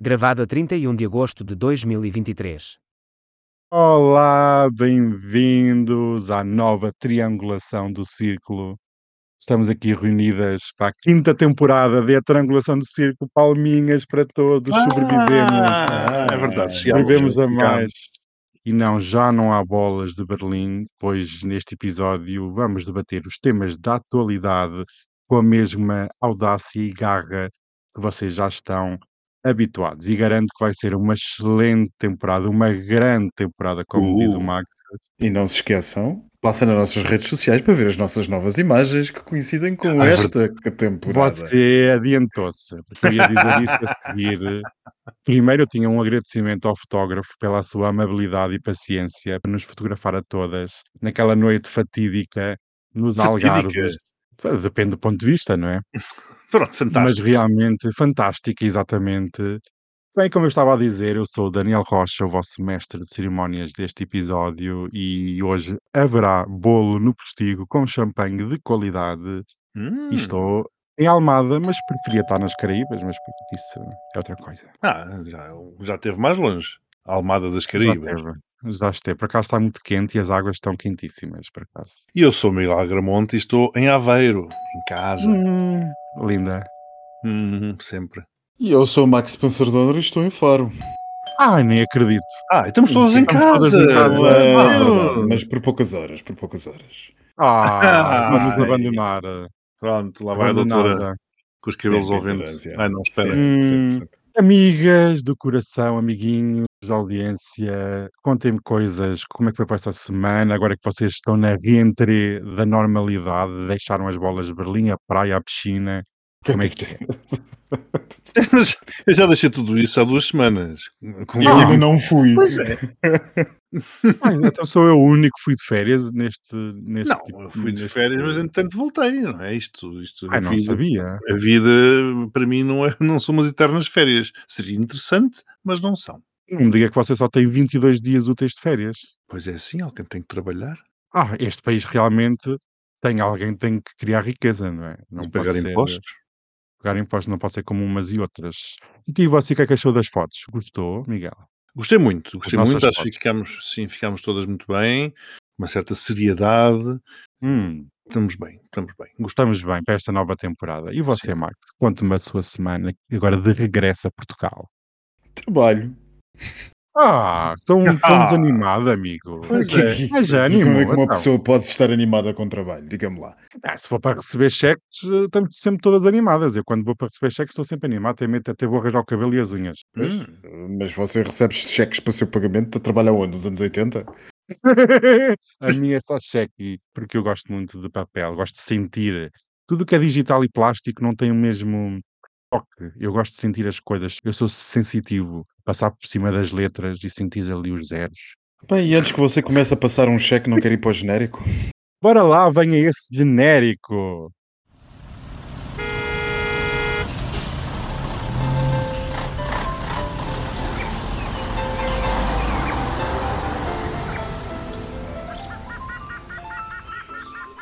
Gravado a 31 de agosto de 2023. Olá, bem-vindos à nova triangulação do Círculo. Estamos aqui reunidas para a quinta temporada de A Triangulação do Círculo. Palminhas para todos, sobrevivemos. Ah, é verdade, Sobrevivemos a mais. E não, já não há bolas de Berlim, pois neste episódio vamos debater os temas da atualidade com a mesma audácia e garra que vocês já estão habituados. E garanto que vai ser uma excelente temporada, uma grande temporada, como diz o Uh. Max. E não se esqueçam, passem nas nossas redes sociais para ver as nossas novas imagens que coincidem com Ah, é esta temporada. Você adiantou-se, porque eu ia dizer isso a seguir. Primeiro, eu tinha um agradecimento ao fotógrafo pela sua amabilidade e paciência para nos fotografar a todas naquela noite fatídica nos? Algarves. Depende do ponto de vista, não é? Pronto, Mas fantástico. realmente fantástica, exatamente. Bem, como eu estava a dizer, eu sou o Daniel Rocha, o vosso mestre de cerimónias deste episódio, e hoje haverá bolo no postigo com champanhe de qualidade. Hum. E estou em Almada, mas preferia estar nas Caraíbas, mas isso é outra coisa. Ah, já, já esteve mais longe. Almada das Caraíbas. já esteve. Por acaso está muito quente e as águas estão quentíssimas, por acaso. E eu sou Miguel Agramonte e estou em Aveiro, em casa. Hum, linda. Hum, sempre. E eu sou o Max Pensador e estou em Faro. Ai, nem acredito. Ah, e estamos todos em Estamos casa. em casa. Ah, mas por poucas horas, por poucas horas. Ah, vamos Ai. abandonar. Pronto, lá vai a doutora com os cabelos ao Sempre vento. tolerância. Ai, não, espera. Sempre, sempre, sempre. Amigas do coração, amiguinhos audiência, contem-me coisas, como é que foi esta semana, agora que vocês estão na reentrée da normalidade, deixaram as bolas de Berlim, a praia, a piscina, como é que é? Mas eu já deixei tudo isso há duas semanas. Com- Eu ainda não fui. Pois é. Ah, então sou eu o único que fui de férias neste... neste Não, tipo- eu fui de férias, mas entretanto voltei, não é? Isto, isto Ai, a não vida- sabia. A vida, para mim, não, é, não são umas eternas férias. Seria interessante, mas não são. Não me diga que você só tem 22 dias úteis de férias. Pois é assim, alguém tem que trabalhar Ah, este país realmente tem alguém que tem que criar riqueza, não é? Não e pode pagar ser- impostos. Pagar impostos não pode ser como umas e outras. E você, o que é que achou das fotos? Gostou, Miguel? Gostei muito, gostei muito. Acho que ficámos, sim, ficámos todas muito bem, uma certa seriedade. Hum, Estamos bem, estamos bem. Gostamos. bem para esta nova temporada. E você, Max? Conte-me a sua semana agora de regresso a Portugal. Trabalho. Ah, tão, tão Ah. desanimado, amigo. Pois é. que- Mas já e como é que uma então. pessoa pode estar animada com trabalho? Diga-me lá. Ah, se for para receber cheques, eh, estamos sempre todas animadas. Eu, quando vou para receber cheques, estou sempre animado. Até, medo- até vou arranjar o cabelo e as unhas. Mas, mas você recebe cheques para o seu pagamento a trabalhar onde? Nos anos 80? a minha é só cheque, porque eu gosto muito de papel, gosto de sentir. Tudo que é digital e plástico não tem o mesmo toque. Eu gosto de sentir as coisas. Eu sou sensitivo. Passar por cima das letras e sentir ali os zeros. Bem, e antes que você comece a passar um cheque, não quer ir para o genérico? Bora lá, venha esse genérico.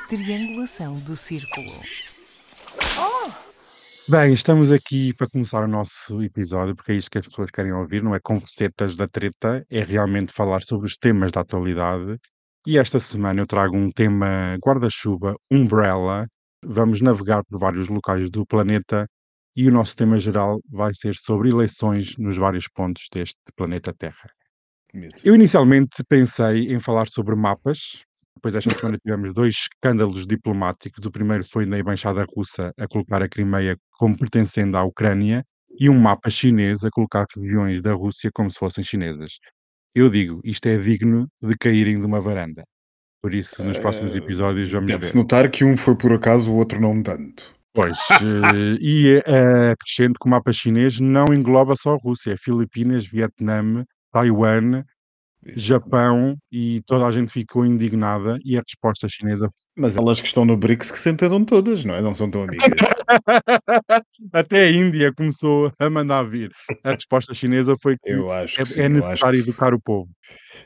Triangulação do círculo. Bem, estamos aqui para começar o nosso episódio, porque é isto que as pessoas querem ouvir, não é conversetas da treta, é realmente falar sobre os temas da atualidade. E esta semana eu trago um tema guarda-chuva, umbrella. Vamos navegar por vários locais do planeta e o nosso tema geral vai ser sobre eleições nos vários pontos deste planeta Terra. Eu inicialmente pensei em falar sobre mapas. Depois esta semana tivemos dois escândalos diplomáticos. O primeiro foi na embaixada russa a colocar a Crimeia como pertencendo à Ucrânia e um mapa chinês a colocar regiões da Rússia como se fossem chinesas. Eu digo, isto é digno de caírem de uma varanda. Por isso, nos próximos Eh, episódios vamos ver. Deve-se notar que um foi por acaso, o outro não tanto. Pois, eh, e acrescento que o mapa chinês não engloba só a Rússia, é Filipinas, Vietnã, Taiwan. Japão e toda a gente ficou indignada e a resposta chinesa Mas elas que estão no BRICS que se entendam todas, não é? Não são tão amigas. até a Índia começou a mandar vir. A resposta chinesa foi que Eu acho que é, é eu acho necessário que educar o povo.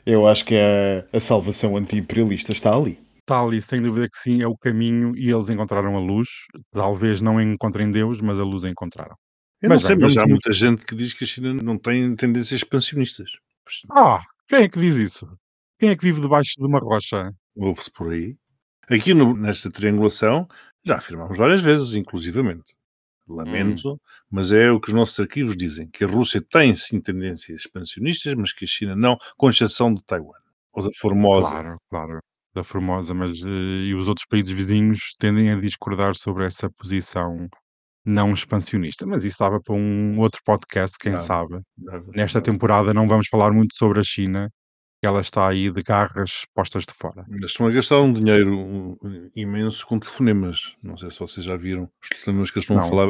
Eu acho que a, a salvação anti-imperialista está ali. Está ali, sem dúvida que sim, é o caminho e eles encontraram a luz. Talvez não encontrem Deus, mas a luz a encontraram. Eu Mas não sei, bem, mas há muita gente que diz que a China não tem tendências expansionistas. Ah, quem é que diz isso? Quem é que vive debaixo de uma rocha? Ouve-se por aí. Aqui no- nesta triangulação já afirmamos várias vezes, inclusivamente. Lamento, mas é o que os nossos arquivos dizem, que a Rússia tem sim tendências expansionistas, mas que a China não, com exceção de Taiwan. Ou da Formosa. Claro, claro, da Formosa, mas eh, e os outros países vizinhos tendem a discordar sobre essa posição não expansionista. Mas isso dava para um outro podcast, quem Dava, sabe. Dava- Nesta dava. temporada não vamos falar muito sobre a China, que ela está aí de garras postas de fora. Estão a gastar um dinheiro imenso com telefonemas. Não sei se vocês já viram os telefonemas que eles estão a Não. falar.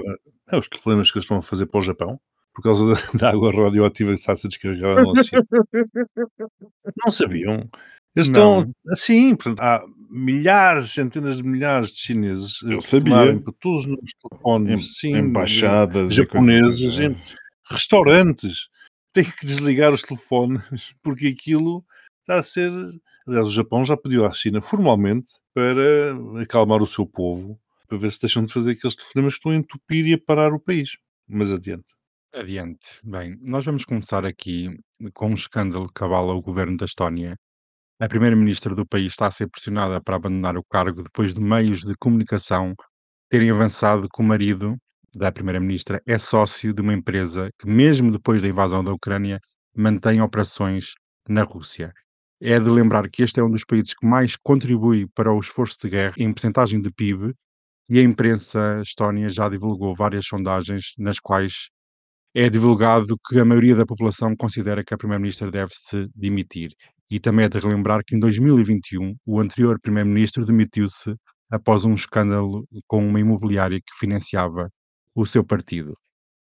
É, os telefonemas que eles estão a fazer para o Japão, por causa da, água radioativa que está a ser descarregada oceano. Não sabiam? Eles Não. estão assim, há milhares, centenas de milhares de chineses a Eu sabia. para todos os telefones, Em- sim, embaixadas e japonesas, coisas assim. restaurantes, têm que desligar os telefones porque aquilo está a ser. Aliás, o Japão já pediu à China formalmente para acalmar o seu povo, para ver se deixam de fazer aqueles telefonemas que estão a entupir e a parar o país. Mas adiante. Adiante. Bem, nós vamos começar aqui com um escândalo que avala o governo da Estónia. A primeira-ministra do país está a ser pressionada para abandonar o cargo depois de meios de comunicação terem avançado que o marido da primeira-ministra é sócio de uma empresa que, mesmo depois da invasão da Ucrânia, mantém operações na Rússia. É de lembrar que este é um dos países que mais contribui para o esforço de guerra em percentagem de PIB e a imprensa estónia já divulgou várias sondagens nas quais é divulgado que a maioria da população considera que a primeira-ministra deve se demitir. E também é de relembrar que em 2021 o anterior primeiro-ministro demitiu-se após um escândalo com uma imobiliária que financiava o seu partido.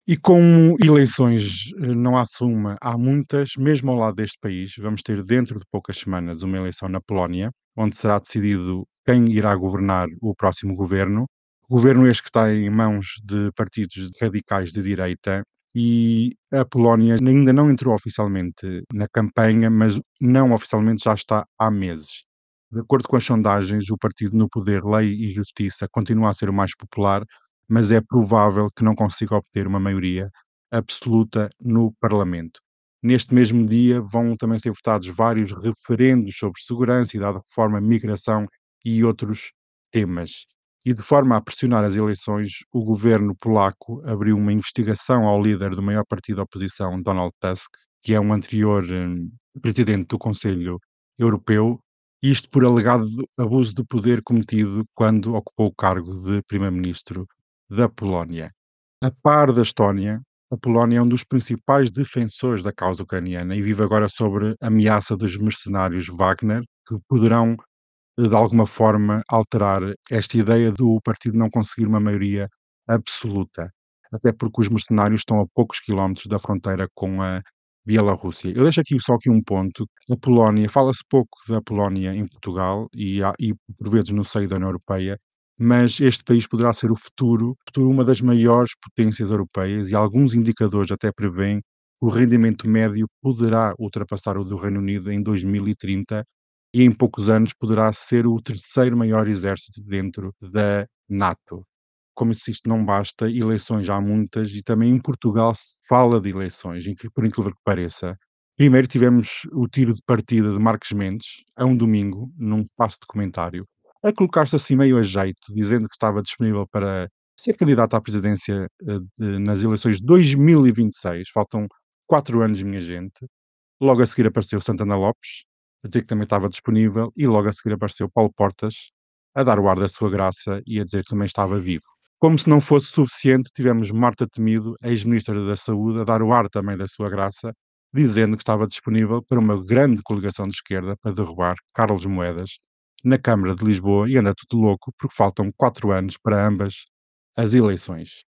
E como eleições eh, não há suma, há muitas, mesmo ao lado deste país, vamos ter dentro de poucas semanas uma eleição na Polónia, onde será decidido quem irá governar o próximo governo. Governo este que está em mãos de partidos radicais de direita e a Polónia ainda não entrou oficialmente na campanha, mas não oficialmente já está há meses. De acordo com as sondagens, o partido no poder Lei e Justiça continua a ser o mais popular, mas é provável que não consiga obter uma maioria absoluta no Parlamento. Neste mesmo dia vão também ser votados vários referendos sobre segurança, idade de reforma, migração e outros temas. E de forma a pressionar as eleições, o governo polaco abriu uma investigação ao líder do maior partido da oposição, Donald Tusk, que é um anterior hum, presidente do Conselho Europeu, isto por alegado abuso de poder cometido quando ocupou o cargo de primeiro-ministro da Polónia. A par da Estónia, a Polónia é um dos principais defensores da causa ucraniana e vive agora sobre a ameaça dos mercenários Wagner, que poderão, de alguma forma, alterar esta ideia do partido não conseguir uma maioria absoluta. Até porque os mercenários estão a poucos quilómetros da fronteira com a Bielorrússia. Eu deixo aqui só aqui um ponto. A Polónia, fala-se pouco da Polónia em Portugal e, e por vezes no seio da União Europeia, mas este país poderá ser o futuro, futuro uma das maiores potências europeias e alguns indicadores até prevêem que o rendimento médio poderá ultrapassar o do Reino Unido em 2030 e em poucos anos poderá ser o terceiro maior exército dentro da NATO. Como se isto não basta, eleições há muitas e também em Portugal se fala de eleições, por incrível que pareça. Primeiro tivemos o tiro de partida de Marcos Mendes, a um domingo, num passo de comentário, a colocar-se assim meio a jeito, dizendo que estava disponível para ser candidato à presidência eh, nas eleições de 2026. Faltam quatro anos, minha gente. Logo a seguir apareceu Santana Lopes, a dizer que também estava disponível, e logo a seguir apareceu Paulo Portas, a dar o ar da sua graça e a dizer que também estava vivo. Como se não fosse suficiente, tivemos Marta Temido, ex-ministra da Saúde, a dar o ar também da sua graça, dizendo que estava disponível para uma grande coligação de esquerda para derrubar Carlos Moedas na Câmara de Lisboa e anda tudo louco porque faltam quatro anos para ambas as eleições.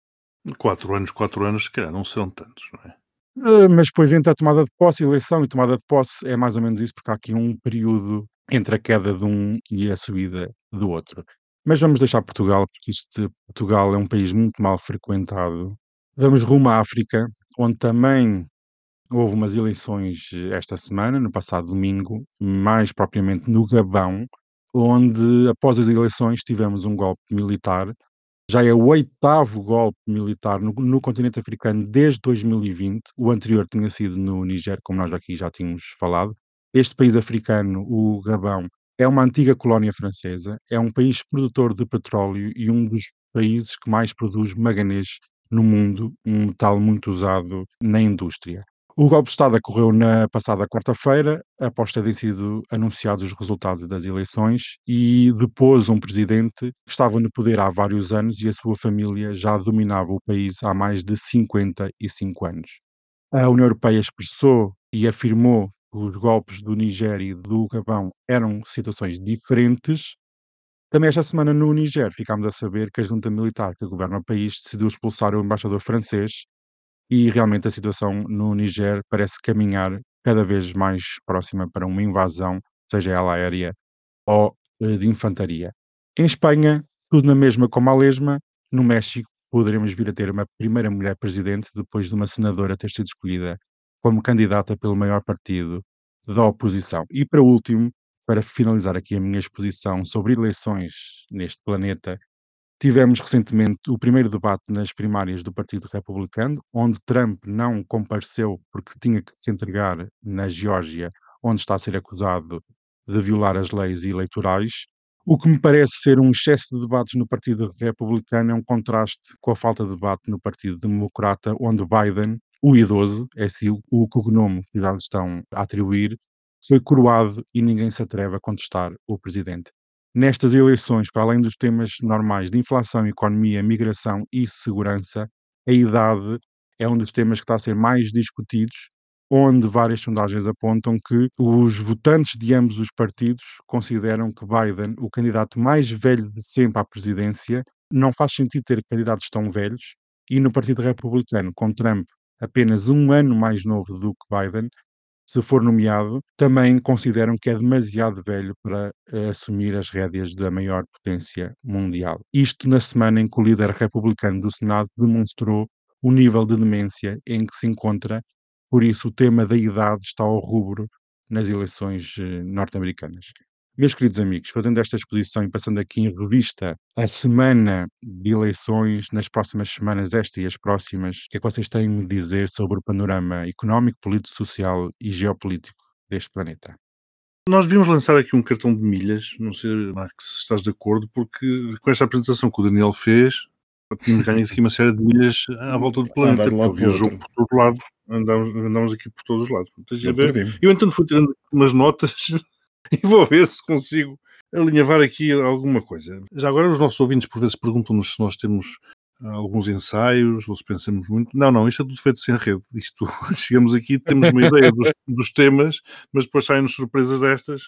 Quatro anos, quatro anos, se calhar não serão tantos, não é? Uh, mas depois entre a tomada de posse, eleição e tomada de posse é mais ou menos isso, porque há aqui um período entre a queda de um e a subida do outro. Mas vamos deixar Portugal, porque isto, Portugal é um país muito mal frequentado. Vamos rumo à África, onde também houve umas eleições esta semana, no passado domingo, mais propriamente no Gabão, onde após as eleições tivemos um golpe militar Já é o oitavo golpe militar no, no continente africano desde 2020. O anterior tinha sido no Niger, como nós aqui já tínhamos falado. Este país africano, o Gabão, é uma antiga colónia francesa, é um país produtor de petróleo e um dos países que mais produz manganês no mundo, um metal muito usado na indústria. O golpe de Estado ocorreu na passada quarta-feira, após terem sido anunciados os resultados das eleições, e depois um presidente que estava no poder há vários anos e a sua família já dominava o país há mais de 55 anos. A União Europeia expressou e afirmou que os golpes do Niger e do Gabão eram situações diferentes. Também esta semana no Niger ficámos a saber que a junta militar que governa o país decidiu expulsar o embaixador francês e realmente a situação no Niger parece caminhar cada vez mais próxima para uma invasão, seja ela aérea ou eh, de infantaria. Em Espanha, tudo na mesma como a lesma. No México, poderemos vir a ter uma primeira mulher presidente depois de uma senadora ter sido escolhida como candidata pelo maior partido da oposição. E para último, para finalizar aqui a minha exposição sobre eleições neste planeta, Tivemos recentemente o primeiro debate nas primárias do Partido Republicano, onde Trump não compareceu porque tinha que se entregar na Geórgia, onde está a ser acusado de violar as leis eleitorais. O que me parece ser um excesso de debates no Partido Republicano é um contraste com a falta de debate no Partido Democrata, onde Biden, o idoso, é assim o, cognome que já lhe estão a atribuir, foi coroado e ninguém se atreve a contestar o presidente. Nestas eleições, para além dos temas normais de inflação, economia, migração e segurança, a idade é um dos temas que está a ser mais discutidos, onde várias sondagens apontam que os votantes de ambos os partidos consideram que Biden, o candidato mais velho de sempre à presidência, não faz sentido ter candidatos tão velhos, e no Partido Republicano, com Trump apenas um ano mais novo do que Biden, se for nomeado, também consideram que é demasiado velho para uh, assumir as rédeas da maior potência mundial. Isto na semana em que o líder republicano do Senado demonstrou o nível de demência em que se encontra, por isso o tema da idade está ao rubro nas eleições uh, norte-americanas. Meus queridos amigos, fazendo esta exposição e passando aqui em revista a semana de eleições, nas próximas semanas, esta e as próximas, o que é que vocês têm a dizer sobre o panorama económico, político, social e geopolítico deste planeta? Nós devíamos lançar aqui um cartão de milhas, não sei, Max, se estás de acordo, porque com esta apresentação que o Daniel fez, tínhamos ganho aqui uma série de milhas à volta do planeta. Havia jogo por todo lado, andámos, andámos aqui por todos os lados. Eu então fui tirando umas notas e vou ver se consigo alinhavar aqui alguma coisa. Já agora os nossos ouvintes por vezes perguntam-nos se nós temos ah, alguns ensaios ou se pensamos muito. Não, não, isto é tudo feito sem rede. Isto, chegamos aqui, temos uma ideia dos, dos temas, mas depois saem-nos surpresas destas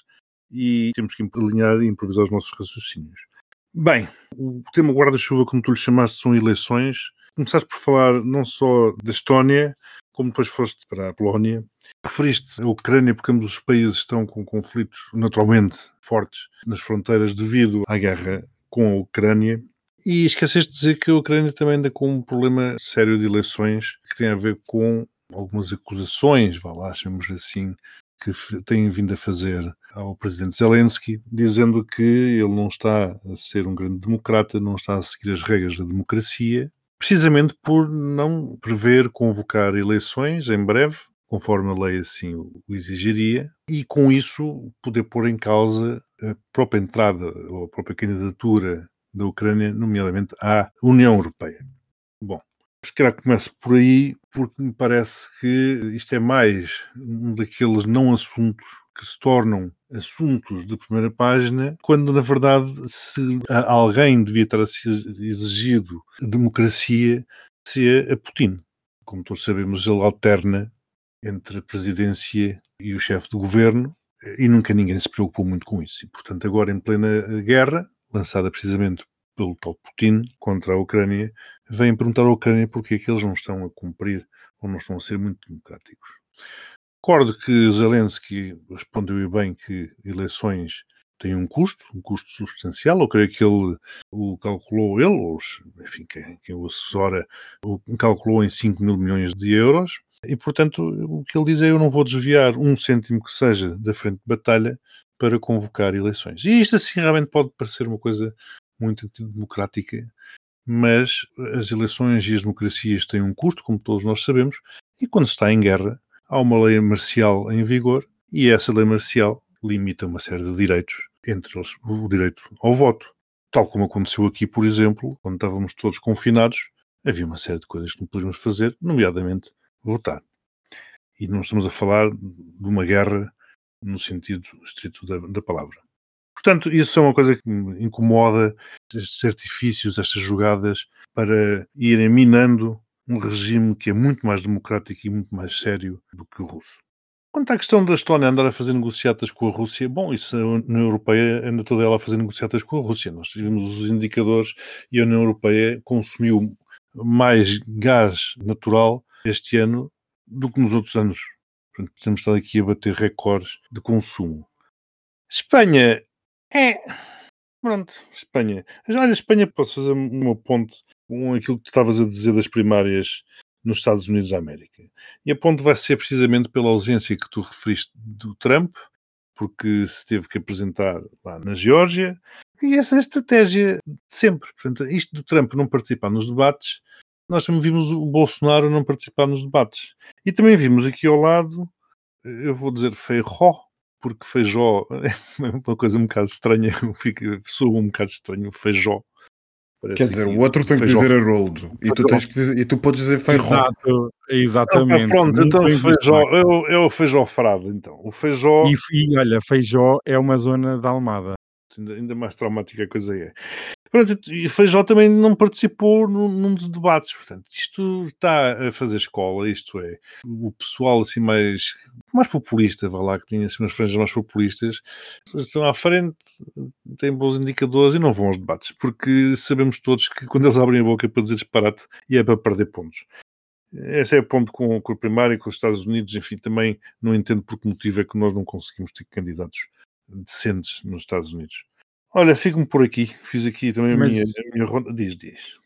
e temos que alinhar e improvisar os nossos raciocínios. Bem, o tema guarda-chuva, como tu lhe chamaste, são eleições. Começaste por falar não só da Estónia, como depois foste para a Polónia, referiste a Ucrânia porque ambos os países estão com conflitos naturalmente fortes nas fronteiras devido à guerra com a Ucrânia. E esqueceste de dizer que a Ucrânia também anda com um problema sério de eleições que tem a ver com algumas acusações, vá lá, chamemos assim, que têm vindo a fazer ao presidente Zelensky, dizendo que ele não está a ser um grande democrata, não está a seguir as regras da democracia precisamente por não prever convocar eleições em breve, conforme a lei assim o exigiria, e com isso poder pôr em causa a própria entrada ou a própria candidatura da Ucrânia, nomeadamente à União Europeia. Bom, se calhar começo por aí, porque me parece que isto é mais um daqueles não assuntos que se tornam assuntos de primeira página, quando na verdade se alguém devia ter exigido democracia, se é a Putin. Como todos sabemos, ele alterna entre a presidência e o chefe de governo e nunca ninguém se preocupou muito com isso. E, portanto, agora em plena guerra, lançada precisamente pelo tal Putin contra a Ucrânia, vem perguntar à Ucrânia porque é que eles não estão a cumprir ou não estão a ser muito democráticos. Recordo que Zelensky respondeu bem que eleições têm um custo, um custo substancial. Eu creio que ele o calculou, ele, ou enfim, quem, quem o assessora, o calculou em 5 mil milhões de euros. E, portanto, o que ele diz é: eu não vou desviar um cêntimo que seja da frente de batalha para convocar eleições. E isto, assim, realmente pode parecer uma coisa muito antidemocrática, mas as eleições e as democracias têm um custo, como todos nós sabemos, e quando se está em guerra, há uma lei marcial em vigor e essa lei marcial limita uma série de direitos, entre eles o direito ao voto. Tal como aconteceu aqui, por exemplo, quando estávamos todos confinados, havia uma série de coisas que não podíamos fazer, nomeadamente votar. E não estamos a falar de uma guerra no sentido estrito da, da palavra. Portanto, isso é uma coisa que me incomoda, estes artifícios, estas jogadas para irem minando um regime que é muito mais democrático e muito mais sério do que o russo. Quanto à questão da Estónia andar a fazer negociatas com a Rússia, bom, isso a União Europeia anda toda ela a fazer negociatas com a Rússia. Nós vimos os indicadores e a União Europeia consumiu mais gás natural este ano do que nos outros anos. Portanto, temos estado aqui a bater recordes de consumo. Espanha é. Pronto, Espanha. Olha, Espanha, posso fazer uma ponte com aquilo que tu estavas a dizer das primárias nos Estados Unidos da América. E a ponte vai ser precisamente pela ausência que tu referiste do Trump, porque se teve que apresentar lá na Geórgia, e essa é estratégia de sempre. Portanto, isto do Trump não participar nos debates, nós também vimos o Bolsonaro não participar nos debates. E também vimos aqui ao lado, eu vou dizer Feijó, porque Feijó é uma coisa um bocado estranha, fica, soa um bocado estranho, Feijó. Quer dizer, o outro tem que dizer Haroldo e tu, tens que dizer, e tu podes dizer feijó. Exato, exatamente. Ah, pronto, então feijó, é, é o feijó frado, então. O feijó... E, e olha, feijó é uma zona da Almada. Ainda, ainda mais traumática a coisa é. Pronto, e Feijó também não participou num, num, dos debates, portanto, isto está a fazer escola, isto é, o pessoal assim mais, mais populista, vá lá, que tinha assim umas franjas mais populistas, estão à frente, têm bons indicadores e não vão aos debates, porque sabemos todos que quando eles abrem a boca é para dizer disparate e é para perder pontos. Esse é o ponto com, com a primária e com os Estados Unidos, enfim, também não entendo por que motivo é que nós não conseguimos ter candidatos decentes nos Estados Unidos. Olha, fico-me por aqui. Fiz aqui também a, Mas- minha, a minha ronda. Diz, diz.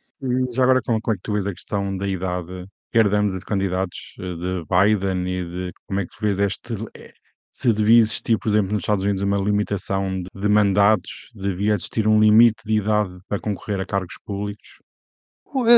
Já agora, como, como é que tu vês a questão da idade, quer de ambos os candidatos, eh, de Biden e de como é que tu vês este. eh, Se devia existir, por exemplo, nos Estados Unidos, uma limitação de, mandatos, devia existir um limite de idade para concorrer a cargos públicos?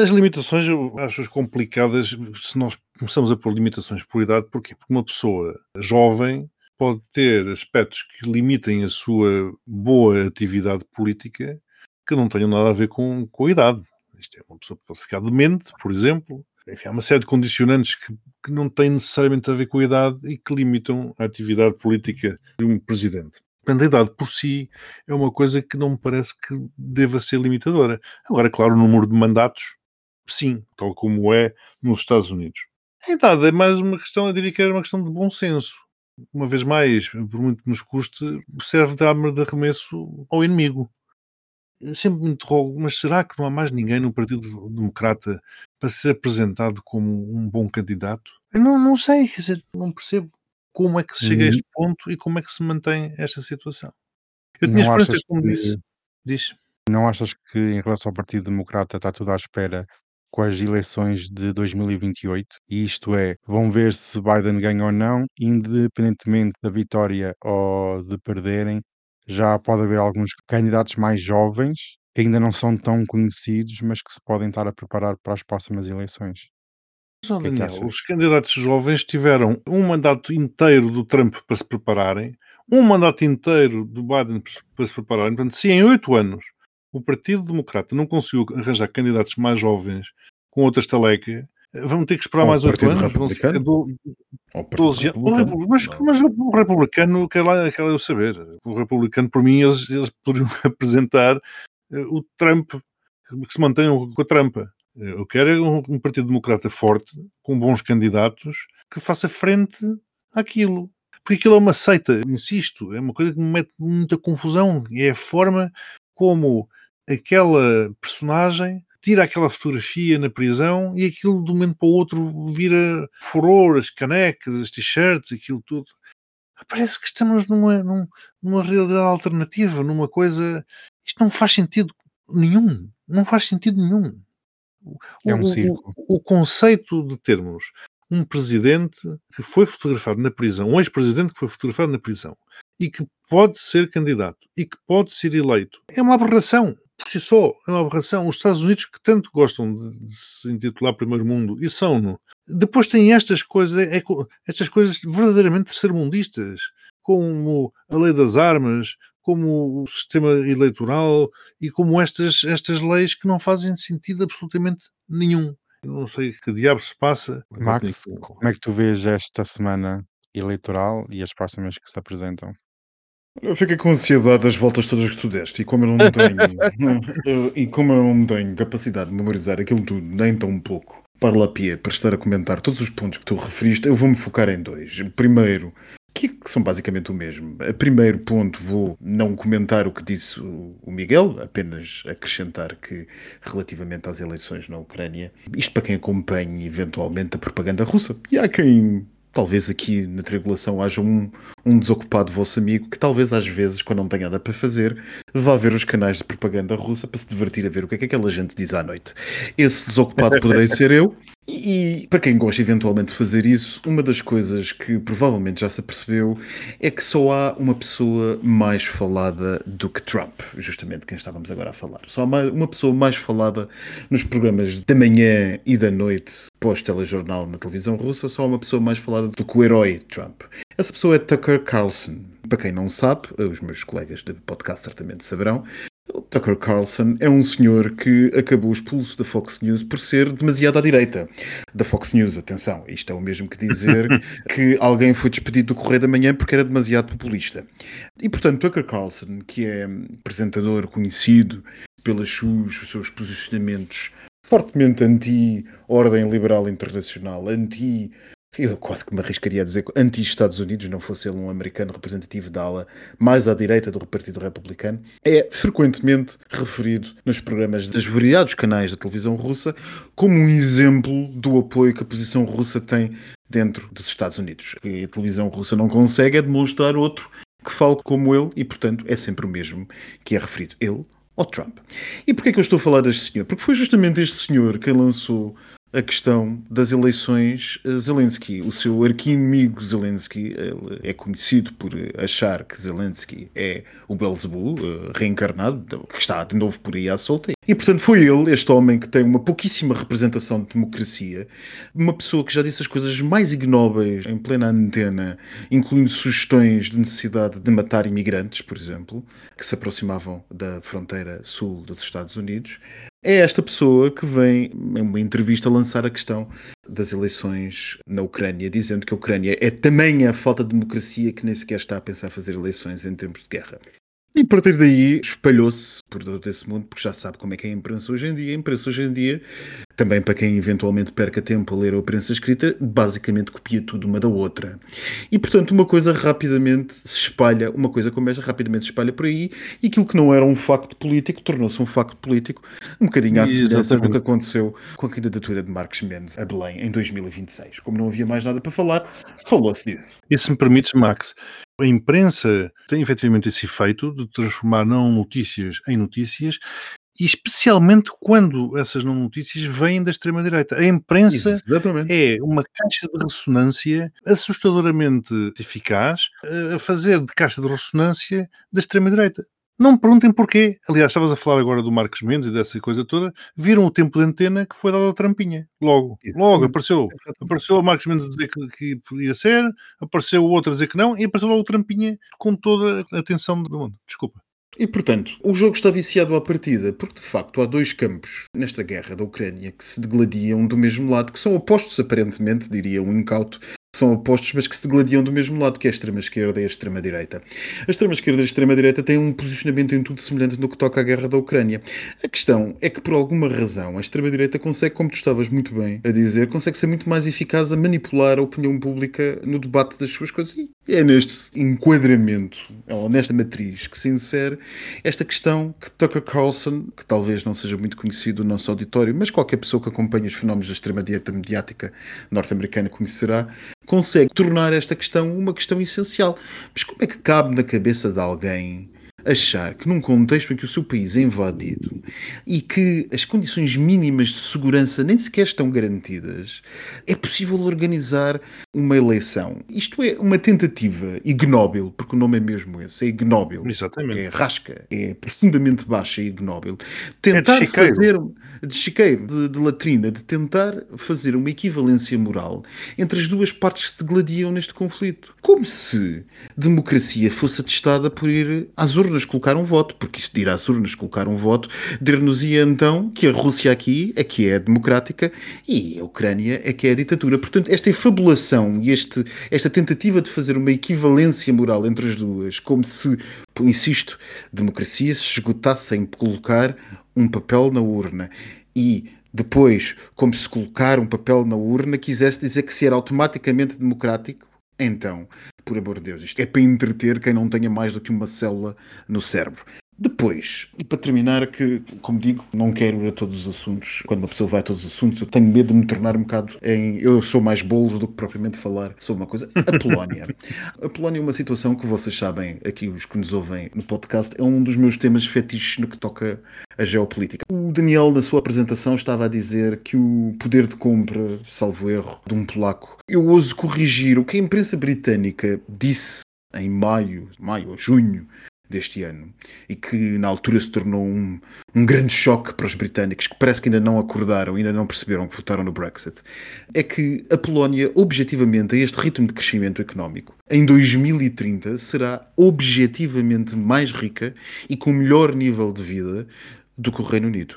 As limitações eu acho complicadas se nós começamos a pôr limitações por idade. Porquê? Porque uma pessoa jovem pode ter aspectos que limitem a sua boa atividade política que não tenham nada a ver com, com a idade. Isto é uma pessoa pode ficar demente, por exemplo. Enfim, há uma série de condicionantes que, que não têm necessariamente a ver com a idade e que limitam a atividade política de um presidente. Portanto, a idade por si é uma coisa que não me parece que deva ser limitadora. Agora, claro, o número de mandatos, sim, tal como é nos Estados Unidos. A idade é mais uma questão, eu diria que era uma questão de bom senso. Uma vez mais, por muito que nos custe, serve de arma de arremesso ao inimigo. Sempre me interrogo, mas será que não há mais ninguém no Partido Democrata para ser apresentado como um bom candidato? Eu não, não sei, quer dizer, não percebo como é que se chega a Hum. este ponto e como é que se mantém esta situação. Eu tinha Não esperança, como que- disse. Diz. Não achas que, em relação ao Partido Democrata, está tudo à espera com as eleições de 2028? E isto é, vão ver se Biden ganha ou não, independentemente da vitória ou de perderem, já pode haver alguns candidatos mais jovens que ainda não são tão conhecidos, mas que se podem estar a preparar para as próximas eleições. É que Daniel, achas? os candidatos jovens tiveram um mandato inteiro do Trump para se prepararem, um mandato inteiro do Biden para se prepararem. Portanto, se em oito anos o Partido Democrata não conseguiu arranjar candidatos mais jovens com outra estaleca, vão ter que esperar Ou mais oito anos. Vão ser Republicano? Ou Partido 12 anos. Mas, mas o republicano quer lá, quer lá eu saber. O republicano, por mim, eles, eles poderiam apresentar eh, o Trump, que se mantenham com a trampa. Eu quero é um, um Partido Democrata forte, com bons candidatos, que faça frente àquilo. Porque aquilo é uma seita, insisto, é uma coisa que me mete muita confusão. É a forma como aquela personagem tira aquela fotografia na prisão e aquilo de um momento para o outro vira furor, as canecas, as t-shirts, aquilo tudo. Parece que estamos numa, num- numa realidade alternativa, numa coisa. Isto não faz sentido nenhum. Não faz sentido nenhum. O- É um o- o- circo. O, conceito de termos um presidente que foi fotografado na prisão, um ex-presidente que foi fotografado na prisão e que pode ser candidato e que pode ser eleito é uma aberração. Por si só é uma aberração. Os Estados Unidos, que tanto gostam de, de se intitular primeiro mundo, e são-no, depois têm estas coisas, é, é estas coisas verdadeiramente terceiro-mundistas, como a lei das armas, como o sistema eleitoral e como estas, estas leis que não fazem sentido absolutamente nenhum. Eu não sei que diabo se passa. Max, como é que tu vês esta semana eleitoral e as próximas que se apresentam? Eu fiquei com ansiedade das voltas todas que tu deste e como eu não tenho e como eu não tenho capacidade de memorizar aquilo tudo, nem tão pouco, para lá para estar a comentar todos os pontos que tu referiste, eu vou-me focar em dois. Primeiro, que são basicamente o mesmo. A primeiro ponto vou não comentar o que disse o Miguel, apenas acrescentar que relativamente às eleições na Ucrânia, isto para quem acompanha eventualmente a propaganda russa, e há quem talvez aqui na triangulação haja um, um desocupado vosso amigo que talvez às vezes, quando não tenha nada para fazer, vá ver os canais de propaganda russa para se divertir a ver o que é que aquela gente diz à noite. Esse desocupado poderei ser eu. E, para quem gosta eventualmente de fazer isso, uma das coisas que provavelmente já se apercebeu é que só há uma pessoa mais falada do que Trump, justamente quem estávamos agora a falar. Só há uma pessoa mais falada nos programas da manhã e da noite pós-telejornal na televisão russa, só há uma pessoa mais falada do que o herói Trump. Essa pessoa é Tucker Carlson. Para quem não sabe, os meus colegas de podcast certamente saberão, o Tucker Carlson é um senhor que acabou expulso da Fox News por ser demasiado à direita da Fox News. Atenção, isto é o mesmo que dizer que alguém foi despedido do Correio da Manhã porque era demasiado populista. E portanto, Tucker Carlson, que é apresentador conhecido pelos seus, seus posicionamentos fortemente anti-ordem liberal internacional, anti eu quase que me arriscaria a dizer anti-Estados Unidos, não fosse ele um americano representativo da ala mais à direita do Partido Republicano, é frequentemente referido nos programas dos variados canais da televisão russa como um exemplo do apoio que a posição russa tem dentro dos Estados Unidos. E a televisão russa não consegue é demonstrar outro que fale como ele e, portanto, é sempre o mesmo que é referido. Ele ou Trump. E porquê é que eu estou a falar deste senhor? Porque foi justamente este senhor quem lançou a questão das eleições Zelensky. O seu arqui-inimigo Zelensky ele é conhecido por achar que Zelensky é o Belzebu uh, reencarnado, que está de novo por aí à solta. E, portanto, foi ele, este homem que tem uma pouquíssima representação de democracia, uma pessoa que já disse as coisas mais ignóbeis em plena antena, incluindo sugestões de necessidade de matar imigrantes, por exemplo, que se aproximavam da fronteira sul dos Estados Unidos, é esta pessoa que vem, em uma entrevista, lançar a questão das eleições na Ucrânia, dizendo que a Ucrânia é tamanha a falta de democracia que nem sequer está a pensar fazer eleições em tempos de guerra. E a partir daí espalhou-se por todo esse mundo, porque já sabe como é que é a imprensa hoje em dia. A imprensa hoje em dia, também para quem eventualmente perca tempo a ler a imprensa escrita, basicamente copia tudo uma da outra. E portanto, uma coisa rapidamente se espalha, uma coisa como esta rapidamente se espalha por aí, e aquilo que não era um facto político tornou-se um facto político, um bocadinho à semelhança do que aconteceu com a candidatura de Marcos Mendes a Belém em 2026. Como não havia mais nada para falar, falou-se disso. E se me permites, Max, a imprensa tem efetivamente esse efeito de transformar não notícias em notícias e especialmente quando essas não notícias vêm da extrema-direita. A imprensa Exatamente. é uma caixa de ressonância assustadoramente eficaz a fazer de caixa de ressonância da extrema-direita. Não me perguntem porquê. Aliás, estavas a falar agora do Marcos Mendes e dessa coisa toda. Viram o tempo de antena que foi dado ao Trampinha. Logo. Logo apareceu. Apareceu o Marcos Mendes a dizer que, que podia ser, apareceu o outro a dizer que não, e apareceu logo o Trampinha com toda a atenção do mundo. Desculpa. E portanto, o jogo está viciado à partida, porque de facto há dois campos nesta guerra da Ucrânia que se degladiam do mesmo lado, que são opostos aparentemente, diria um incauto são opostos, mas que se degladiam do mesmo lado, que é a extrema-esquerda e a extrema-direita. A extrema-esquerda e a extrema-direita têm um posicionamento em tudo semelhante no que toca à guerra da Ucrânia. A questão é que, por alguma razão, a extrema-direita consegue, como tu estavas muito bem a dizer, consegue ser muito mais eficaz a manipular a opinião pública no debate das suas coisas. E é neste enquadramento, ou nesta matriz, que se insere esta questão que Tucker Carlson, que talvez não seja muito conhecido no nosso auditório, mas qualquer pessoa que acompanhe os fenómenos da extrema-direita mediática norte-americana conhecerá, consegue tornar esta questão uma questão essencial. Mas como é que cabe na cabeça de alguém achar que num contexto em que o seu país é invadido e que as condições mínimas de segurança nem sequer estão garantidas, é possível organizar uma eleição. Isto é uma tentativa ignóbil, porque o nome é mesmo esse, é ignóbil. Exatamente. É rasca, é profundamente baixa e ignóbil. Tentar de chiqueiro. fazer de chiqueiro, de, de latrina, de tentar fazer uma equivalência moral entre as duas partes que se gladiam neste conflito. Como se democracia fosse atestada por ir às urnas colocar um voto, porque isto de ir às urnas colocar um voto dir-nos-ia então que a Rússia aqui é que é democrática e a Ucrânia é que é a ditadura. Portanto, esta efabulação e este, esta tentativa de fazer uma equivalência moral entre as duas, como se, insisto, democracia se esgotasse em colocar um papel na urna e depois, como se colocar um papel na urna quisesse dizer que se era automaticamente democrático, então, por amor de Deus, isto é para entreter quem não tenha mais do que uma célula no cérebro. Depois, e para terminar, que, como digo, não quero ir a todos os assuntos. Quando uma pessoa vai a todos os assuntos, eu tenho medo de me tornar um bocado em. Eu sou mais bolos do que propriamente falar sobre uma coisa. A Polónia. a Polónia é uma situação que vocês sabem, aqui os que nos ouvem no podcast, é um dos meus temas fetiches no que toca a geopolítica. O Daniel, na sua apresentação, estava a dizer que o poder de compra, salvo erro, de um polaco. Eu ouso corrigir o que a imprensa britânica disse em maio, maio ou junho deste ano e que na altura se tornou um, um grande choque para os britânicos que parece que ainda não acordaram, ainda não perceberam que votaram no Brexit, é que a Polónia, objetivamente, a este ritmo de crescimento económico, em 2030 será objetivamente mais rica e com melhor nível de vida do que o Reino Unido.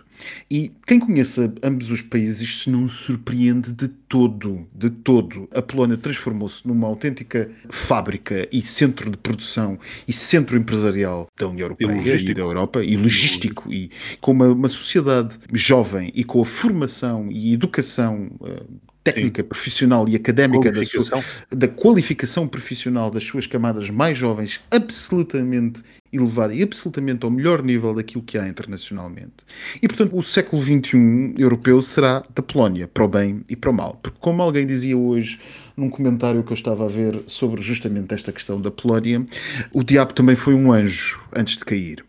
E quem conheça ambos os países, isto não surpreende de todo, de todo. A Polónia transformou-se numa autêntica fábrica e centro de produção e centro empresarial da União Europeia e, e da Europa, e logístico, e com uma, uma, sociedade jovem e com a formação e educação uh, técnica, Sim. profissional e académica da, sua, da qualificação profissional das suas camadas mais jovens absolutamente elevada e absolutamente ao melhor nível daquilo que há internacionalmente. E, portanto, o século XXI europeu será da Polónia, para o bem e para o mal. Porque, como alguém dizia hoje num comentário que eu estava a ver sobre justamente esta questão da Polónia, o diabo também foi um anjo antes de cair.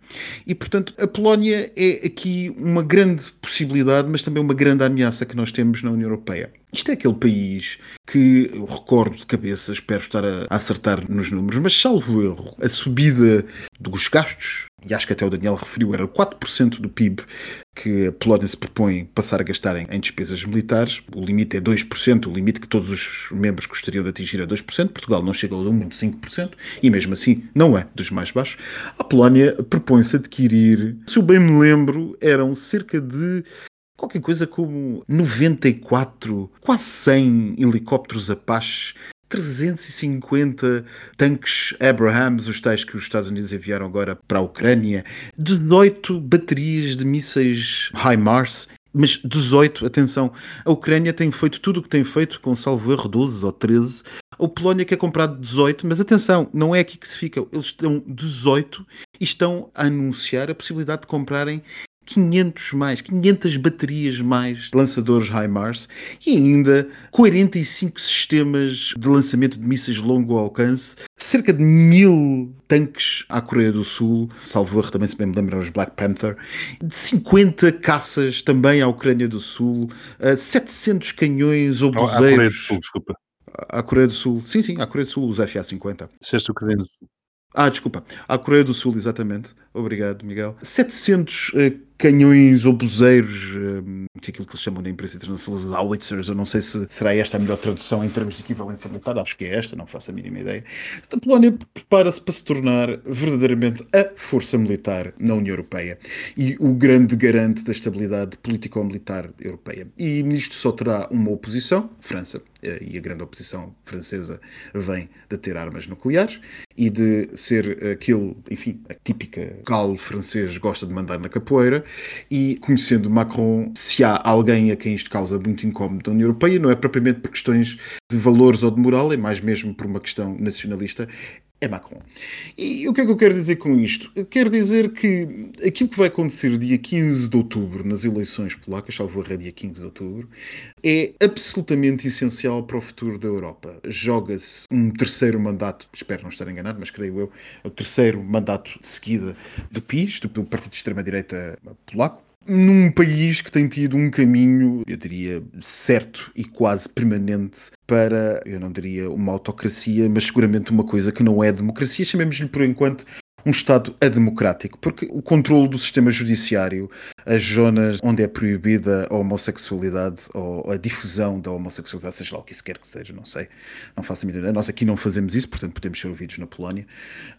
E, portanto, a Polónia é aqui uma grande possibilidade, mas também uma grande ameaça que nós temos na União Europeia. Isto é aquele país que eu recordo de cabeça, espero estar a, acertar nos números, mas salvo erro, a subida dos gastos, e acho que até o Daniel referiu, era 4% do PIB que a Polónia se propõe passar a gastar em, em, despesas militares. O limite é 2%, o limite que todos os membros gostariam de atingir é 2%. Portugal não chega ao 5% e mesmo assim não é dos mais baixos. A Polónia propõe-se adquirir, se eu bem me lembro, eram cerca de qualquer coisa como 94, quase 100 helicópteros Apache 350 tanques Abrahams, os tais que os Estados Unidos enviaram agora para a Ucrânia, 18 baterias de mísseis HIMARS, mas 18, atenção, a Ucrânia tem feito tudo o que tem feito, com salvo erro 12 ou 13. A Polónia quer comprar 18, mas atenção, não é aqui que se fica. Eles estão 18 e estão a anunciar a possibilidade de comprarem 500 mais, 500 baterias mais lançadores HIMARS e ainda 45 sistemas de lançamento de mísseis de longo alcance, cerca de mil tanques à Coreia do Sul, salvo erro também se bem me lembram os Black Panther, de 50 caças também à Ucrânia do Sul, 700 canhões obuseiros. À Coreia do Sul, desculpa. À Coreia do Sul, sim, sim, à Coreia do Sul, os FA-50. Disseste Ucrânia do Sul. Ah, desculpa. À Coreia do Sul, exatamente. Obrigado, Miguel. 700 uh, canhões obuseiros, um, que é aquilo que eles chamam na imprensa internacional howitzers, eu não sei se será esta a melhor tradução em termos de equivalência militar, acho que é esta, não faço a mínima ideia. A Polónia prepara-se para se tornar verdadeiramente a força militar na União Europeia e o grande garante da estabilidade político-militar europeia. E nisto só terá uma oposição, França, e a grande oposição francesa vem de ter armas nucleares e de ser aquele, enfim, a típica galo francês gosta de mandar na capoeira e conhecendo Macron, se há alguém a quem isto causa muito incómodo da União Europeia, não é propriamente por questões de valores ou de moral, é mais mesmo por uma questão nacionalista, é Macron. E o que é que eu quero dizer com isto? Eu quero dizer que aquilo que vai acontecer dia 15 de outubro nas eleições polacas, salvo a dia 15 de outubro, é absolutamente essencial para o futuro da Europa. Joga-se um terceiro mandato, espero não estar enganado, mas creio eu, é o terceiro mandato de seguida do PIS, do Partido de Extrema-Direita Polaco, num país que tem tido um caminho, eu diria, certo e quase permanente para, eu não diria uma autocracia, mas seguramente uma coisa que não é democracia, chamemos-lhe por enquanto um Estado ademocrático, porque o controle do sistema judiciário, as zonas onde é proibida a homossexualidade ou a difusão da homossexualidade, seja lá o que isso quer que seja, não sei, não faço a mínima Nós aqui não fazemos isso, portanto podemos ser ouvidos na Polónia.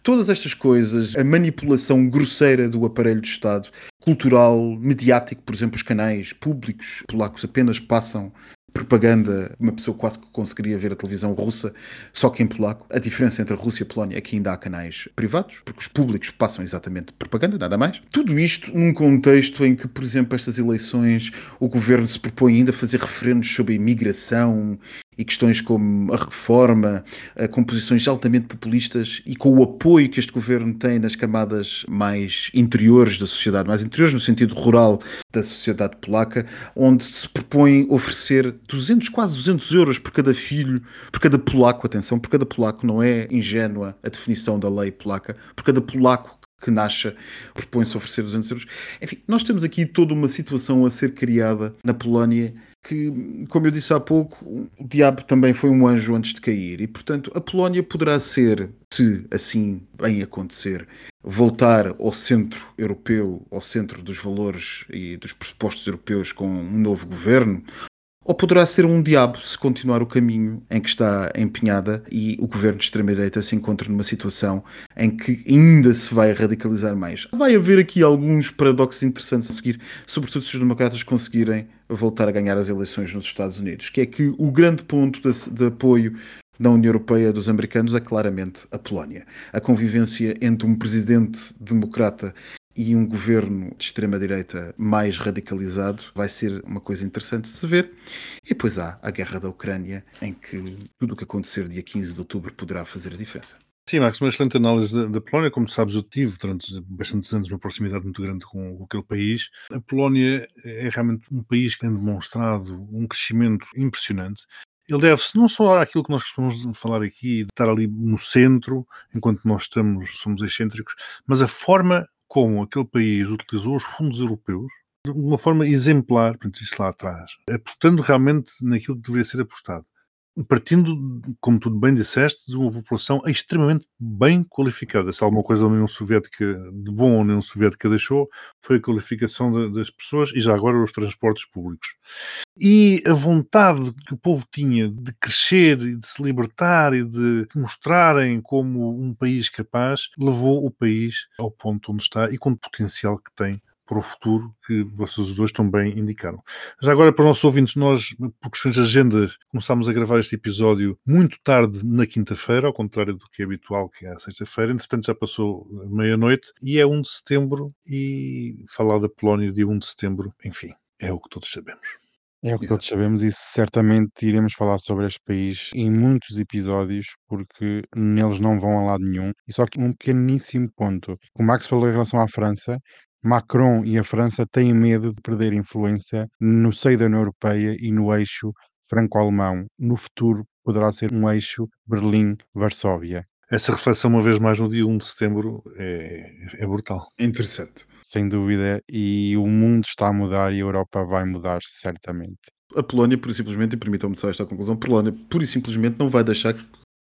Todas estas coisas, a manipulação grosseira do aparelho de Estado, cultural, mediático, por exemplo, os canais públicos polacos apenas passam propaganda, uma pessoa quase que conseguiria ver a televisão russa, só que em polaco. A diferença entre a Rússia e a Polónia é que ainda há canais privados, porque os públicos passam exatamente propaganda, nada mais. Tudo isto num contexto em que, por exemplo, estas eleições, o governo se propõe ainda a fazer referendos sobre a imigração e questões como a reforma, com posições altamente populistas e com o apoio que este governo tem nas camadas mais interiores da sociedade, mais interiores no sentido rural da sociedade polaca, onde se propõe oferecer 200, quase 200 euros por cada filho, por cada polaco, atenção, por cada polaco, não é ingênua a definição da lei polaca, por cada polaco que nasce, propõe-se oferecer 200 euros. Enfim, nós temos aqui toda uma situação a ser criada na Polónia que, como eu disse há pouco, o diabo também foi um anjo antes de cair. E, portanto, a Polónia poderá ser, se assim bem acontecer, voltar ao centro europeu, ao centro dos valores e dos pressupostos europeus com um novo governo, ou poderá ser um diabo se continuar o caminho em que está empenhada e o governo de extrema-direita se encontra numa situação em que ainda se vai radicalizar mais. Vai haver aqui alguns paradoxos interessantes a seguir, sobretudo se os democratas conseguirem voltar a ganhar as eleições nos Estados Unidos, que é que o grande ponto de, de apoio da União Europeia dos americanos é claramente a Polónia. A convivência entre um presidente democrata e um governo de extrema-direita mais radicalizado vai ser uma coisa interessante de se ver. E depois há a guerra da Ucrânia, em que tudo o que acontecer dia 15 de outubro poderá fazer a diferença. Sim, Max, uma excelente análise da, Polónia. Como sabes, eu tive durante bastantes anos uma proximidade muito grande com, com, aquele país. A Polónia é realmente um país que tem demonstrado um crescimento impressionante. Ele deve-se não só àquilo que nós costumamos falar aqui, de estar ali no centro, enquanto nós estamos, somos excêntricos, mas a forma como aquele país utilizou os fundos europeus de uma forma exemplar, portanto, isso lá atrás, apostando realmente naquilo que deveria ser apostado partindo, como tu bem disseste, de uma população extremamente bem qualificada. Se alguma coisa a União Soviética de bom a União Soviética deixou, foi a qualificação de, das pessoas e já agora os transportes públicos. E a vontade que o povo tinha de crescer e de se libertar e de mostrarem como um país capaz, levou o país ao ponto onde está e com o potencial que tem para o futuro que vocês dois também indicaram. Já agora, para os nossos ouvintes, nós, por questões de agenda, começámos a gravar este episódio muito tarde na quinta-feira, ao contrário do que é habitual, que é a sexta-feira. Entretanto, já passou meia-noite e é 1 de setembro. E falar da Polónia dia 1 de setembro, enfim, é o que todos sabemos. É o que todos sabemos e certamente iremos falar sobre este país em muitos episódios, porque neles não vão a lado nenhum. E só que um pequeníssimo ponto. O Max falou em relação à França, Macron e a França têm medo de perder influência no seio da União Europeia e no eixo franco-alemão. No futuro, poderá ser um eixo Berlim-Varsóvia. Essa reflexão, uma vez mais, no dia 1 de setembro, é, é brutal. Interessante. Sem dúvida, e o mundo está a mudar e a Europa vai mudar certamente. A Polónia, por simplesmente, e permitam-me só esta conclusão, a Polónia, pura e simplesmente, não vai deixar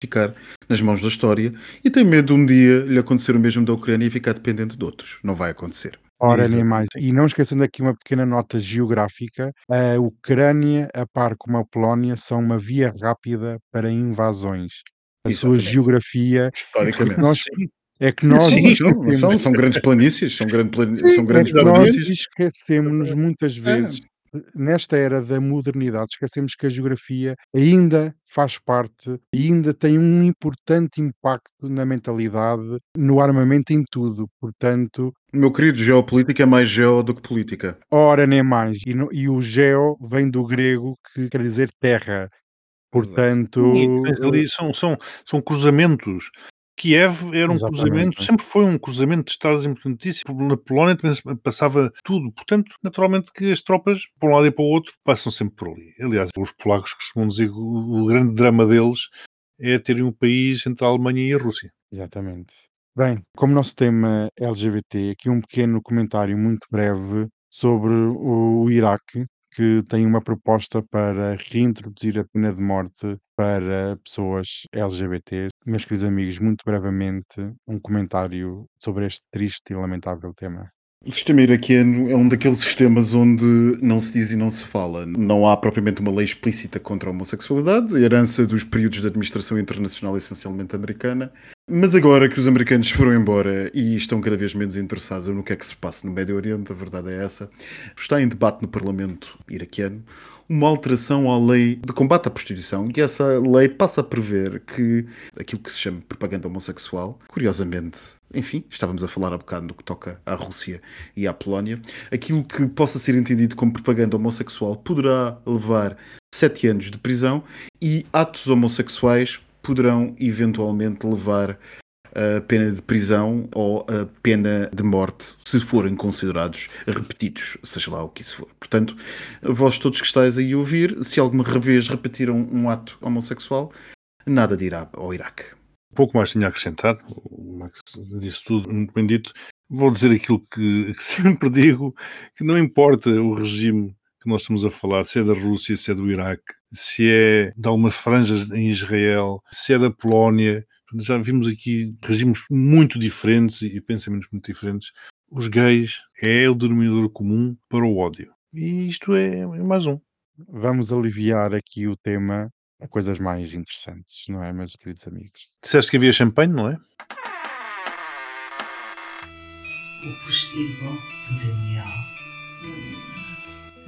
ficar nas mãos da história e tem medo de um dia lhe acontecer o mesmo da Ucrânia e ficar dependente de outros. Não vai acontecer. Ora, nem mais. E não esquecendo aqui uma pequena nota geográfica: a Ucrânia, a par como a Polónia, são uma via rápida para invasões. A Exatamente. sua geografia. Historicamente. Nós, é que nós sim, são, são, grandes planícies, são, grande plan... sim, são grandes é planícies. Nós esquecemos muitas é. vezes nesta era da modernidade, esquecemos que a geografia ainda faz parte, ainda tem um importante impacto na mentalidade, no armamento, em tudo. Portanto. Meu querido, geopolítica é mais geo do que política. Ora, nem mais. E, no, e o geo vem do grego que quer dizer terra. Portanto. ali são, são, são cruzamentos Kiev era um Exatamente. cruzamento, sempre foi um cruzamento de estados importantíssimo. Na Polónia também passava tudo. Portanto, naturalmente que as tropas, por um lado e para o outro, passam sempre por ali. Aliás, os polacos costumam dizer que o, o grande drama deles é terem um país entre a Alemanha e a Rússia. Exatamente. Bem, como nosso tema é LGBT, aqui um pequeno comentário muito breve sobre o Iraque, que tem uma proposta para reintroduzir a pena de morte para pessoas LGBT. Meus queridos amigos, muito brevemente, um comentário sobre este triste e lamentável tema. O sistema iraquiano é um daqueles sistemas onde não se diz e não se fala. Não há propriamente uma lei explícita contra a homossexualidade, a herança dos períodos de administração internacional essencialmente americana. Mas agora que os americanos foram embora e estão cada vez menos interessados no que é que se passa no Médio Oriente, a verdade é essa, está em debate no Parlamento iraquiano uma alteração à lei de combate à prostituição e essa lei passa a prever que aquilo que se chama propaganda homossexual, curiosamente, enfim, estávamos a falar há bocado do que toca à Rússia e à Polónia, aquilo que possa ser entendido como propaganda homossexual poderá levar sete anos de prisão e atos homossexuais poderão eventualmente levar a pena de prisão ou a pena de morte, se forem considerados repetidos, seja lá o que isso for. Portanto, vós todos que estáis aí a ouvir, se alguma vez repetiram um ato homossexual, nada dirá ao Iraque. Pouco mais tinha a acrescentar, o Max disse tudo muito bem dito. Vou dizer aquilo que, que sempre digo, que não importa o regime que nós estamos a falar, se é da Rússia, se é do Iraque, se é de algumas franjas em Israel, se é da Polónia, já vimos aqui regimes muito diferentes e pensamentos muito diferentes. Os gays é o denominador comum para o ódio. E isto é, é mais um. Vamos aliviar aqui o tema a coisas mais interessantes, não é, meus queridos amigos? Disseste que havia champanhe, não é? O postigo de Daniel.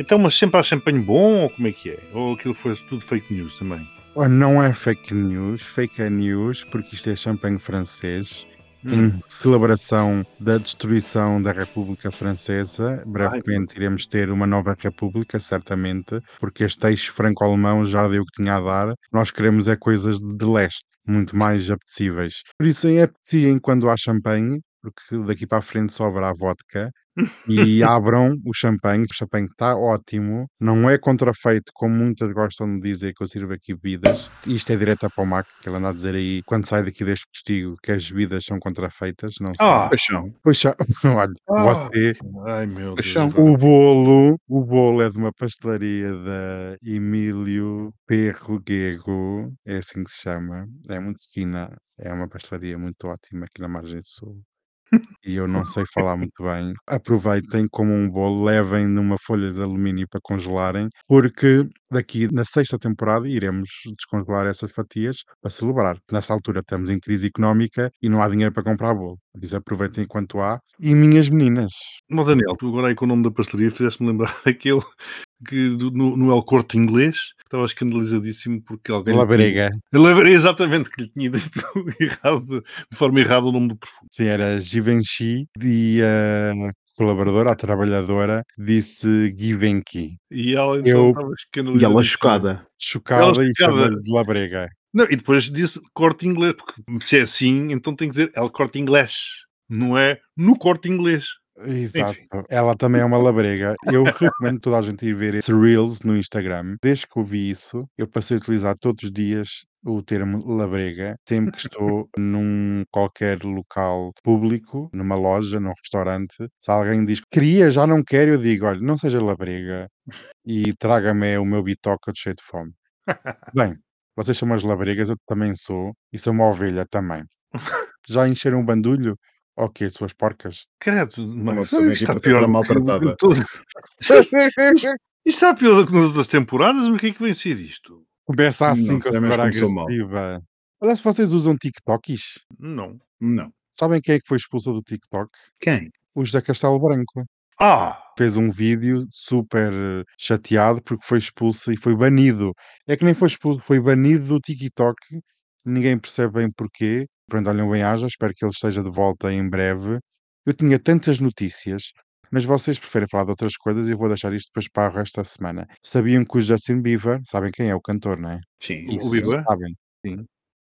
Então, mas sempre há champanhe bom ou como é que é? Ou aquilo foi tudo fake news também? Oh, Não é fake news, fake news, porque isto é champanhe francês, em celebração da destruição da República Francesa. Brevemente iremos ter uma nova República, certamente, porque este eixo franco-alemão já deu o que tinha a dar. Nós queremos é coisas de leste, muito mais apetecíveis. Por isso é apeteciem quando há champanhe, porque daqui para a frente sobra a vodka. E abram o champanhe, o champanhe está ótimo, não é contrafeito, como muitas gostam de dizer que eu sirvo aqui bebidas. Isto é direta para o Mac, que ele anda a dizer aí, quando sai daqui deste postigo, que as bebidas são contrafeitas, não sei. Ah! Paixão. Poxa, olha, Ah! você, Ai meu Deus. Paixão. o bolo, o bolo é de uma pastelaria da Emílio Perruguego, é assim que se chama, é muito fina, é uma pastelaria muito ótima aqui na margem do sul. E eu não sei falar muito bem. Aproveitem como um bolo, levem numa folha de alumínio para congelarem, porque daqui na sexta temporada iremos descongelar essas fatias para celebrar. Nessa altura estamos em crise económica e não há dinheiro para comprar bolo. Isso aproveitem enquanto há. E minhas meninas, Mas Daniel, tu agora aí com o nome da pastelaria fizeste-me lembrar aquele que no, no El Corte Inglês que estava escandalizadíssimo porque alguém. labrega. tinha- era exatamente que lhe tinha dito errado, de forma errada o nome do perfume. Sim, era Givenchy e a colaboradora, a trabalhadora, disse Givenchy. E ela então Eu- estava E ela chocada. Chocada e chocada. chamou-lhe de labrega. Não, e depois disse corte inglês, porque se é assim, então tem que dizer El Corte Inglês, não é no corte inglês. Exato. Enfim. Ela também é uma labrega. Eu recomendo toda a gente ir ver esse Reels no Instagram. Desde que eu vi isso, eu passei a utilizar todos os dias o termo labrega, sempre que estou num qualquer local público, numa loja, num restaurante. Se alguém diz queria, já não quero, eu digo, olha, não seja labrega e traga-me o meu bitoca de cheio de fome. Bem, vocês são umas labregas, eu também sou, e sou uma ovelha também. Já encheram um bandulho? Ok, suas porcas. Credo, isto aqui está pior maltratada. Isto está pior do que nas outras temporadas, mas o que é que vem ser isto? Começa Não assim com a mal. agressiva. Olha se vocês usam TikToks. Não. Não. Sabem quem é que foi expulso do TikTok? Quem? O José Castelo Branco. Ah! Fez um vídeo super eh, chateado porque foi expulso e foi banido. É que nem foi expulso, foi banido do TikTok. Ninguém percebe bem porquê. Pronto, olhem bem haja, espero que ele esteja de volta em breve. Eu tinha tantas notícias, mas vocês preferem falar de outras coisas e eu vou deixar isto depois para o resto da semana. Sabiam que o Justin Bieber, sabem quem é o cantor, não é? Sim. O Isso Bieber? sabem. Sim.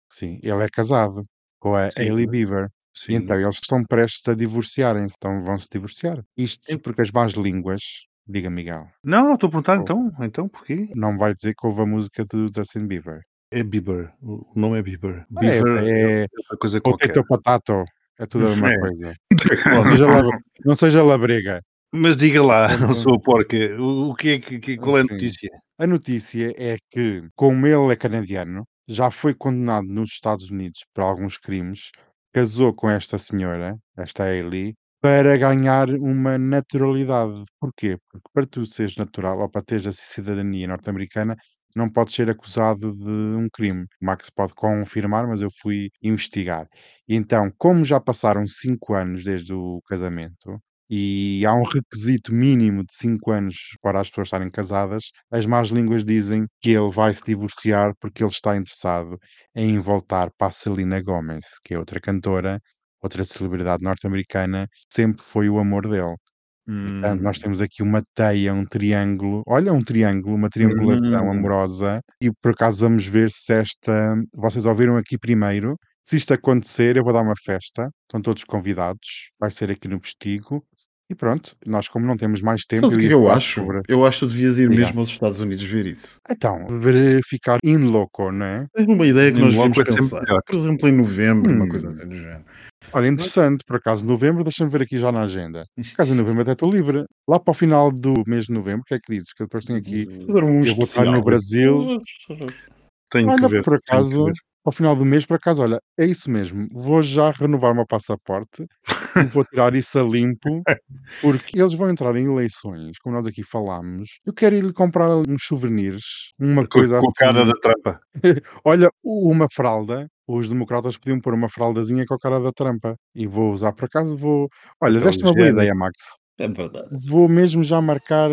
Sim, ele é casado com a Sim. Hailey Bieber. E Sim. então eles estão prestes a divorciarem-se, então vão se divorciar. Isto Ent- porque as más línguas, diga Miguel, Não, estou a perguntar então. Então, porquê? não vai dizer que houve a música do Justin Bieber. É Bieber. O nome é Bieber. É, Bieber é, é outra coisa qualquer. potato potato, é tudo a mesma É. coisa. Não seja, la- não seja labrega. Mas diga lá, não sou porca. O, o que é que, que- qual é a notícia? A notícia é que, como ele é canadiano, já foi condenado nos Estados Unidos por alguns crimes, casou com esta senhora, esta Hailey, para ganhar uma naturalidade. Porquê? Porque para tu seres natural ou para teres a cidadania norte-americana, não podes ser acusado de um crime. O Max pode confirmar, mas eu fui investigar. Então, como já passaram cinco anos desde o casamento, e há um requisito mínimo de 5 anos para as pessoas estarem casadas, as más línguas dizem que ele vai se divorciar porque ele está interessado em voltar para a Selena Gomez, que é outra cantora, outra celebridade norte-americana, sempre foi o amor dele. Portanto, nós Hum, temos aqui uma teia, um triângulo, olha, um triângulo, uma triangulação Hum. amorosa, e por acaso vamos ver se esta. Vocês ouviram aqui primeiro. Se isto acontecer, eu vou dar uma festa, estão todos convidados, vai ser aqui no Postigo. E pronto, nós, como não temos mais tempo, Sabes o que é que eu acho? sobre- Eu acho que tu devias ir Diga. mesmo aos Estados Unidos ver isso. Então, verificar in loco, não é? É uma ideia que Em nós devíamos é sempre pensar. Por exemplo, em novembro, uma Hum. coisa assim do género. Olha, interessante, por acaso, novembro, deixa-me ver aqui já na agenda. Por acaso, em novembro até estou livre. Lá para o final do mês de novembro, o que é que dizes? Que eu depois tenho aqui. Fazer um Eu vou estar no Brasil. tenho que Olha, ver. por que acaso, ver. Ao final do mês, por acaso, olha, é isso mesmo. Vou já renovar o meu passaporte e vou tirar isso a limpo, porque eles vão entrar em eleições, como nós aqui falámos. Eu quero ir comprar uns souvenirs, uma Com, coisa com a cara assim. da trampa. Olha, uma fralda. Os democratas podiam pôr uma fraldazinha com a cara da trampa. E vou usar, por acaso, vou. Olha, Papel deste uma boa ideia, Max. É verdade. Vou mesmo já marcar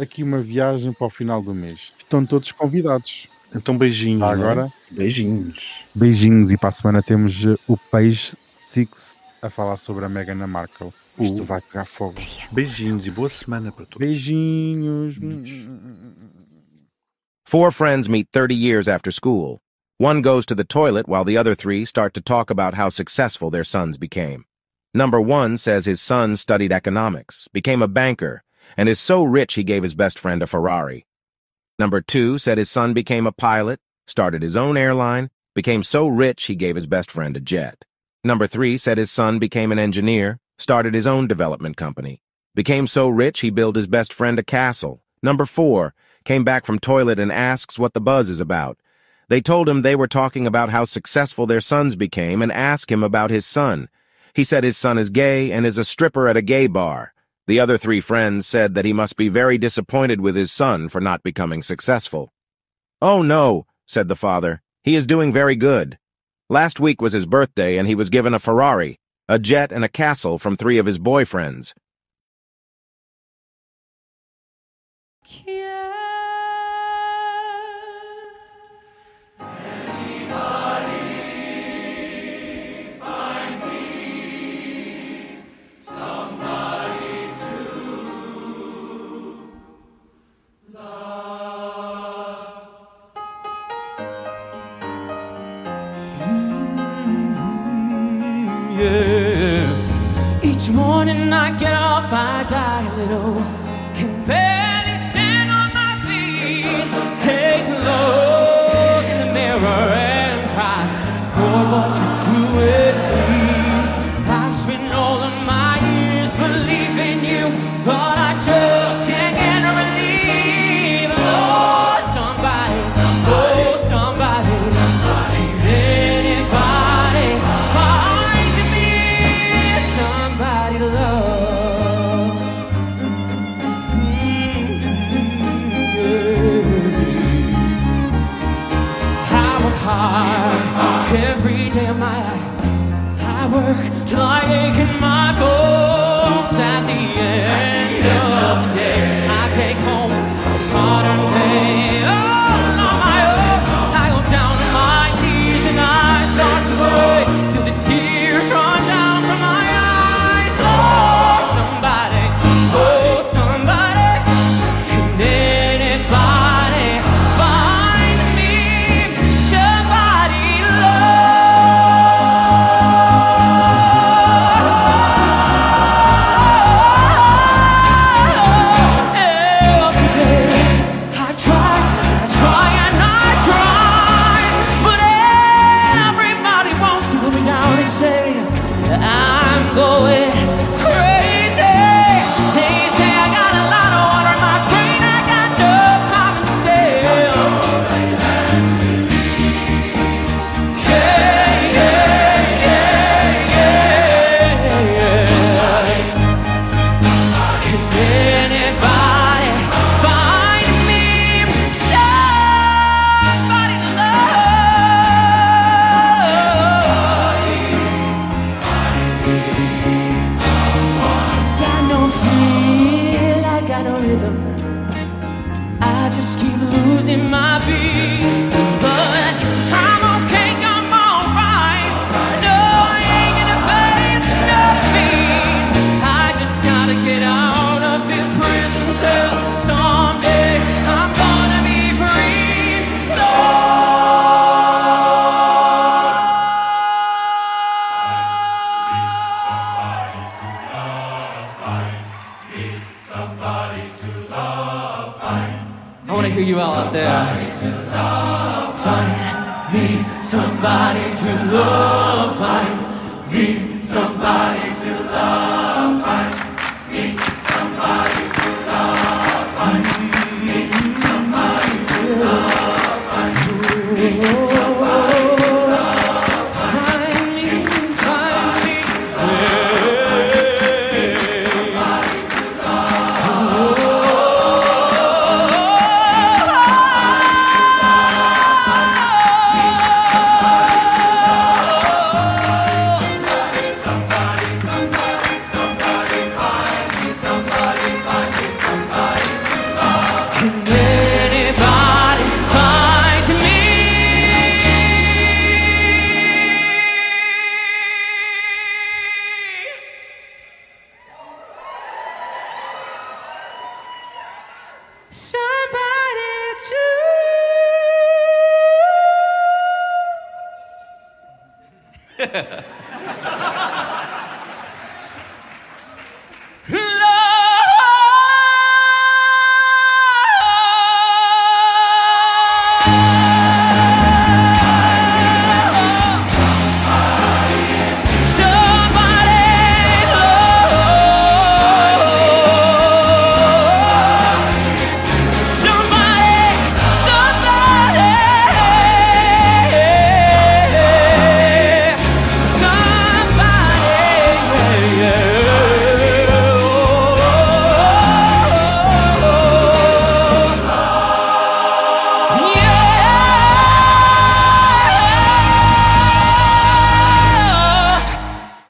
aqui uma viagem para o final do mês. Estão todos convidados. Então beijinhos. Já não é? Beijinhos. Beijinhos e para a semana temos eh, o Page Six a falar sobre a Meghan Markle. Isto Uh. vai pegar fogo. Beijinhos e boa semana para todos. Beijinhos. Four friends meet 30 years after school. One goes to the toilet while the other three start to talk about how successful their sons became. Number one says his son studied economics, became a banker, and is so rich he gave his best friend a Ferrari. Number two said his son became a pilot, started his own airline, became so rich he gave his best friend a jet. Number three said his son became an engineer, started his own development company, became so rich he built his best friend a castle. Number four came back from toilet and asks what the buzz is about. They told him they were talking about how successful their sons became and asked him about his son. He said his son is gay and is a stripper at a gay bar. The other three friends said that he must be very disappointed with his son for not becoming successful. Oh no, said the father. He is doing very good. Last week was his birthday and he was given a Ferrari, a jet and a castle from three of his boyfriends. Morning I get up, I die a little.